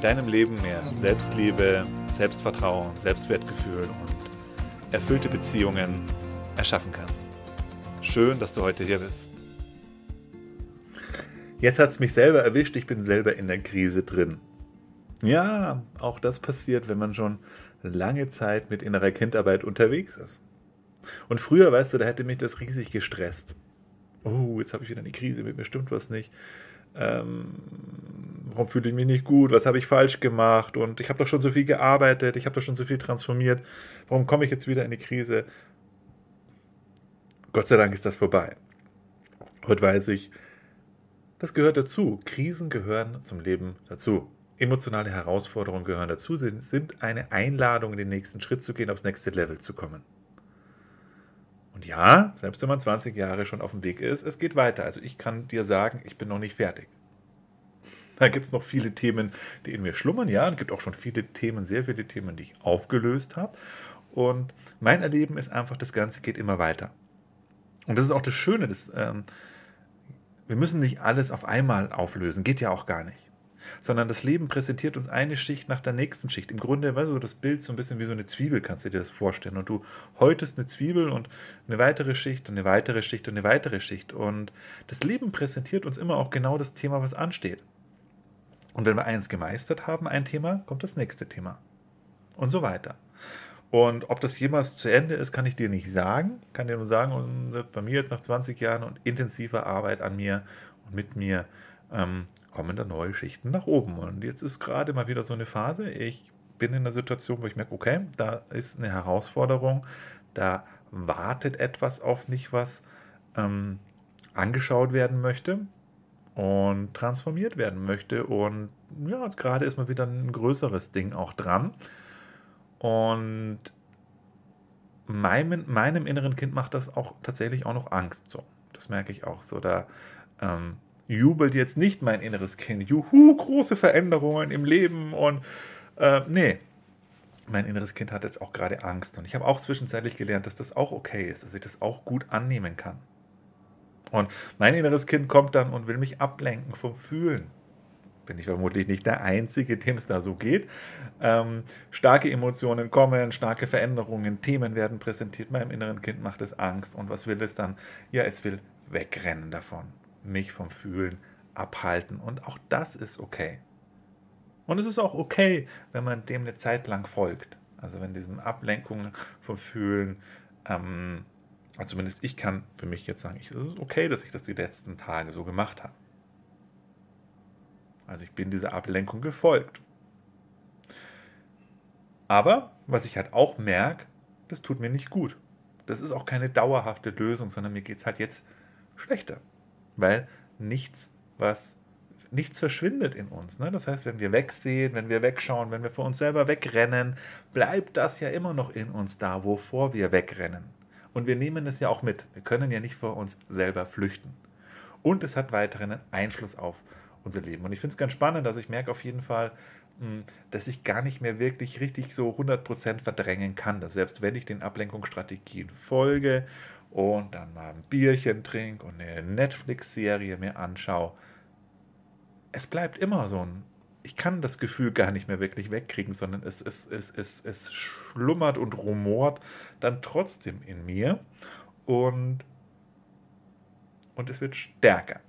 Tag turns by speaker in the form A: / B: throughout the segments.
A: deinem Leben mehr Selbstliebe, Selbstvertrauen, Selbstwertgefühl und erfüllte Beziehungen erschaffen kannst. Schön, dass du heute hier bist. Jetzt hat es mich selber erwischt, ich bin selber in der Krise drin. Ja, auch das passiert, wenn man schon lange Zeit mit innerer Kindarbeit unterwegs ist. Und früher, weißt du, da hätte mich das riesig gestresst. Oh, jetzt habe ich wieder eine Krise, mit mir stimmt was nicht. Ähm, warum fühle ich mich nicht gut, was habe ich falsch gemacht und ich habe doch schon so viel gearbeitet, ich habe doch schon so viel transformiert, warum komme ich jetzt wieder in die Krise? Gott sei Dank ist das vorbei. Heute weiß ich, das gehört dazu. Krisen gehören zum Leben dazu. Emotionale Herausforderungen gehören dazu, sind, sind eine Einladung, in den nächsten Schritt zu gehen, aufs nächste Level zu kommen. Und ja, selbst wenn man 20 Jahre schon auf dem Weg ist, es geht weiter. Also ich kann dir sagen, ich bin noch nicht fertig. Da gibt es noch viele Themen, die in mir schlummern. Ja, es gibt auch schon viele Themen, sehr viele Themen, die ich aufgelöst habe. Und mein Erleben ist einfach, das Ganze geht immer weiter. Und das ist auch das Schöne, dass, ähm, wir müssen nicht alles auf einmal auflösen, geht ja auch gar nicht. Sondern das Leben präsentiert uns eine Schicht nach der nächsten Schicht. Im Grunde, weißt du, das Bild so ein bisschen wie so eine Zwiebel, kannst du dir das vorstellen. Und du häutest eine Zwiebel und eine weitere Schicht und eine weitere Schicht und eine weitere Schicht. Und das Leben präsentiert uns immer auch genau das Thema, was ansteht. Und wenn wir eins gemeistert haben, ein Thema, kommt das nächste Thema. Und so weiter. Und ob das jemals zu Ende ist, kann ich dir nicht sagen. Kann dir nur sagen, und bei mir jetzt nach 20 Jahren und intensiver Arbeit an mir und mit mir ähm, kommen da neue Schichten nach oben. Und jetzt ist gerade mal wieder so eine Phase. Ich bin in einer Situation, wo ich merke, okay, da ist eine Herausforderung, da wartet etwas auf mich, was ähm, angeschaut werden möchte und transformiert werden möchte. Und ja, jetzt gerade ist mal wieder ein größeres Ding auch dran. Und meinem, meinem inneren Kind macht das auch tatsächlich auch noch Angst. So, das merke ich auch so. Da ähm, jubelt jetzt nicht mein inneres Kind. Juhu, große Veränderungen im Leben und äh, nee. Mein inneres Kind hat jetzt auch gerade Angst und ich habe auch zwischenzeitlich gelernt, dass das auch okay ist, dass ich das auch gut annehmen kann. Und mein inneres Kind kommt dann und will mich ablenken vom Fühlen. Bin ich vermutlich nicht der Einzige, dem es da so geht. Ähm, starke Emotionen kommen, starke Veränderungen, Themen werden präsentiert. Meinem inneren Kind macht es Angst. Und was will es dann? Ja, es will wegrennen davon. Mich vom Fühlen abhalten. Und auch das ist okay. Und es ist auch okay, wenn man dem eine Zeit lang folgt. Also wenn diesen Ablenkungen vom Fühlen ähm, also zumindest ich kann für mich jetzt sagen, es ist okay, dass ich das die letzten Tage so gemacht habe. Also ich bin dieser Ablenkung gefolgt. Aber was ich halt auch merke, das tut mir nicht gut. Das ist auch keine dauerhafte Lösung, sondern mir geht es halt jetzt schlechter. Weil nichts, was nichts verschwindet in uns. Ne? Das heißt, wenn wir wegsehen, wenn wir wegschauen, wenn wir vor uns selber wegrennen, bleibt das ja immer noch in uns da, wovor wir wegrennen. Und wir nehmen es ja auch mit. Wir können ja nicht vor uns selber flüchten. Und es hat weiteren Einfluss auf unser Leben. Und ich finde es ganz spannend. Also ich merke auf jeden Fall, hm, dass ich gar nicht mehr wirklich richtig so 100% verdrängen kann. Dass selbst wenn ich den Ablenkungsstrategien folge und dann mal ein Bierchen trinke und eine Netflix-Serie mir anschaue, es bleibt immer so ein ich kann das Gefühl gar nicht mehr wirklich wegkriegen, sondern es, es, es, es, es schlummert und rumort dann trotzdem in mir und, und es wird stärker.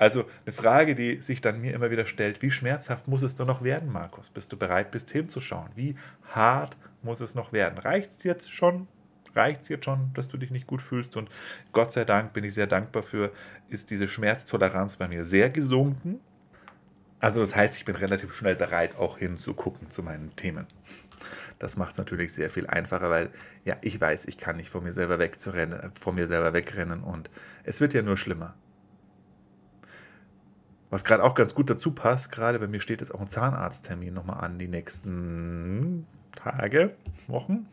A: Also eine Frage, die sich dann mir immer wieder stellt, wie schmerzhaft muss es doch noch werden, Markus, bis du bereit bist hinzuschauen? Wie hart muss es noch werden? Reicht es jetzt schon? Reicht es jetzt schon, dass du dich nicht gut fühlst? Und Gott sei Dank bin ich sehr dankbar für, ist diese Schmerztoleranz bei mir sehr gesunken. Also das heißt, ich bin relativ schnell bereit, auch hinzugucken zu meinen Themen. Das macht es natürlich sehr viel einfacher, weil ja, ich weiß, ich kann nicht vor mir selber wegzurennen, vor mir selber wegrennen und es wird ja nur schlimmer. Was gerade auch ganz gut dazu passt, gerade bei mir steht jetzt auch ein Zahnarzttermin nochmal an, die nächsten Tage, Wochen.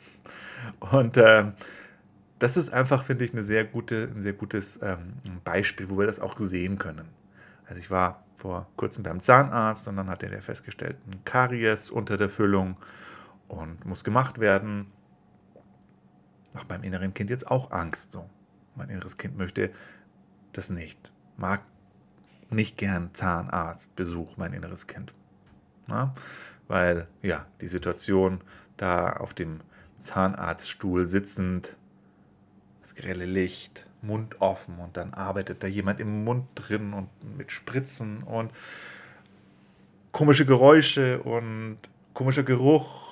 A: Und äh, das ist einfach, finde ich, eine sehr gute, ein sehr gutes ähm, Beispiel, wo wir das auch sehen können. Also ich war vor kurzem beim Zahnarzt und dann hat er festgestellt, ein Karies unter der Füllung und muss gemacht werden. Macht beim inneren Kind jetzt auch Angst. So, mein inneres Kind möchte das nicht, mag nicht gern Zahnarztbesuch, mein inneres Kind. Na? Weil ja, die Situation da auf dem Zahnarztstuhl sitzend, grelle Licht, Mund offen und dann arbeitet da jemand im Mund drin und mit Spritzen und komische Geräusche und komischer Geruch,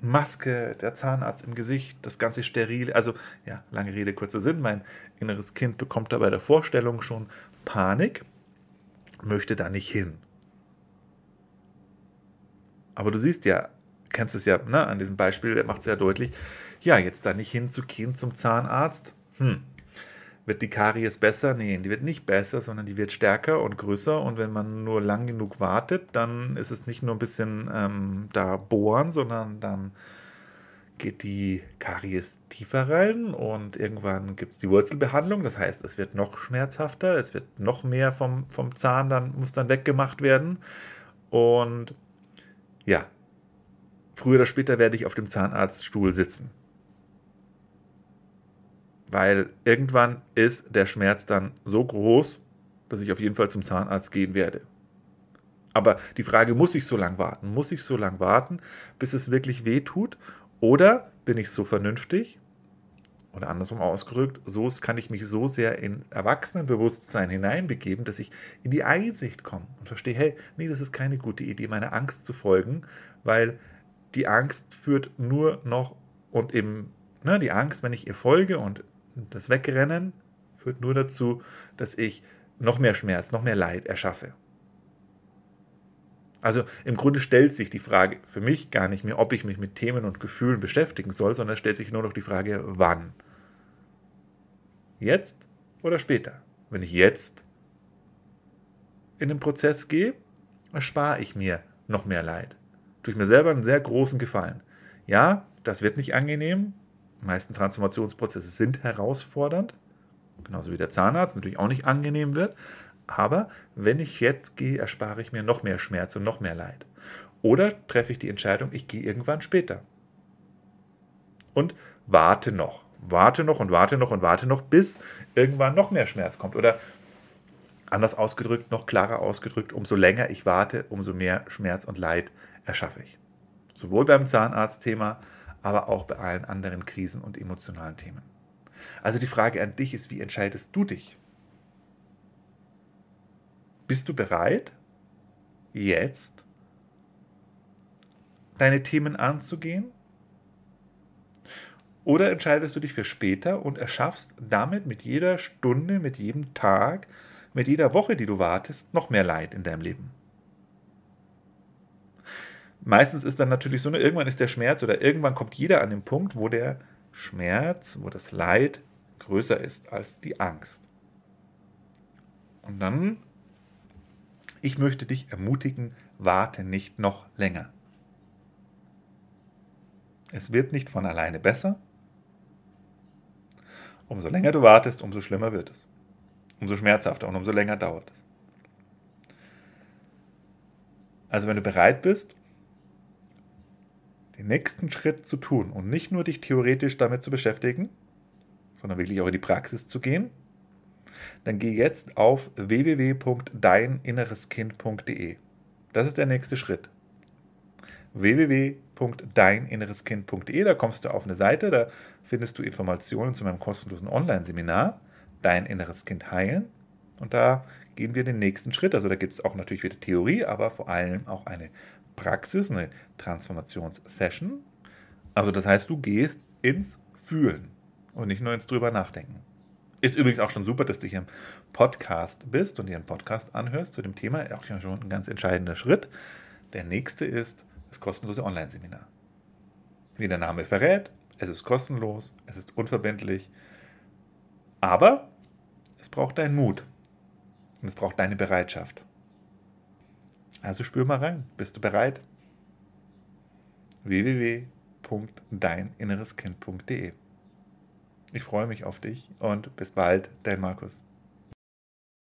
A: Maske, der Zahnarzt im Gesicht, das ganze steril. Also ja, lange Rede, kurzer Sinn. Mein inneres Kind bekommt da bei der Vorstellung schon Panik, möchte da nicht hin. Aber du siehst ja, kennst es ja ne, an diesem Beispiel, macht es ja deutlich, ja, jetzt da nicht hinzugehen zum Zahnarzt, hm, wird die Karies besser? Nee, die wird nicht besser, sondern die wird stärker und größer. Und wenn man nur lang genug wartet, dann ist es nicht nur ein bisschen ähm, da bohren, sondern dann geht die Karies tiefer rein und irgendwann gibt es die Wurzelbehandlung. Das heißt, es wird noch schmerzhafter, es wird noch mehr vom, vom Zahn, dann muss dann weggemacht werden. Und ja, früher oder später werde ich auf dem Zahnarztstuhl sitzen weil irgendwann ist der Schmerz dann so groß, dass ich auf jeden Fall zum Zahnarzt gehen werde. Aber die Frage, muss ich so lange warten? Muss ich so lange warten, bis es wirklich weh tut? Oder bin ich so vernünftig? Oder andersrum ausgedrückt, so kann ich mich so sehr in Erwachsenenbewusstsein hineinbegeben, dass ich in die Einsicht komme und verstehe, hey, nee, das ist keine gute Idee, meiner Angst zu folgen, weil die Angst führt nur noch und eben, ne, die Angst, wenn ich ihr folge und das Wegrennen führt nur dazu, dass ich noch mehr Schmerz, noch mehr Leid erschaffe. Also im Grunde stellt sich die Frage für mich gar nicht mehr, ob ich mich mit Themen und Gefühlen beschäftigen soll, sondern stellt sich nur noch die Frage, wann. Jetzt oder später? Wenn ich jetzt in den Prozess gehe, erspare ich mir noch mehr Leid. Tue ich mir selber einen sehr großen Gefallen. Ja, das wird nicht angenehm, die meisten Transformationsprozesse sind herausfordernd, genauso wie der Zahnarzt natürlich auch nicht angenehm wird. Aber wenn ich jetzt gehe, erspare ich mir noch mehr Schmerz und noch mehr Leid. Oder treffe ich die Entscheidung, ich gehe irgendwann später. Und warte noch, warte noch und warte noch und warte noch, bis irgendwann noch mehr Schmerz kommt. Oder anders ausgedrückt, noch klarer ausgedrückt, umso länger ich warte, umso mehr Schmerz und Leid erschaffe ich. Sowohl beim Zahnarztthema aber auch bei allen anderen Krisen und emotionalen Themen. Also die Frage an dich ist, wie entscheidest du dich? Bist du bereit, jetzt deine Themen anzugehen? Oder entscheidest du dich für später und erschaffst damit mit jeder Stunde, mit jedem Tag, mit jeder Woche, die du wartest, noch mehr Leid in deinem Leben? meistens ist dann natürlich so, ne, irgendwann ist der Schmerz oder irgendwann kommt jeder an den Punkt, wo der Schmerz, wo das Leid größer ist als die Angst. Und dann, ich möchte dich ermutigen, warte nicht noch länger. Es wird nicht von alleine besser. Umso länger du wartest, umso schlimmer wird es. Umso schmerzhafter und umso länger dauert es. Also wenn du bereit bist, den nächsten Schritt zu tun und nicht nur dich theoretisch damit zu beschäftigen, sondern wirklich auch in die Praxis zu gehen, dann geh jetzt auf www.deininnereskind.de. Das ist der nächste Schritt. www.deininnereskind.de, da kommst du auf eine Seite, da findest du Informationen zu meinem kostenlosen Online-Seminar, Dein inneres Kind heilen. Und da gehen wir den nächsten Schritt. Also da gibt es auch natürlich wieder Theorie, aber vor allem auch eine Praxis, eine Transformationssession. Also das heißt, du gehst ins Fühlen und nicht nur ins drüber nachdenken. Ist übrigens auch schon super, dass du hier im Podcast bist und dir einen Podcast anhörst zu dem Thema. Auch schon ein ganz entscheidender Schritt. Der nächste ist das kostenlose Online-Seminar. Wie der Name verrät, es ist kostenlos, es ist unverbindlich, aber es braucht deinen Mut und es braucht deine Bereitschaft. Also spür mal rein. Bist du bereit? www.deininnereskind.de Ich freue mich auf dich und bis bald, dein Markus.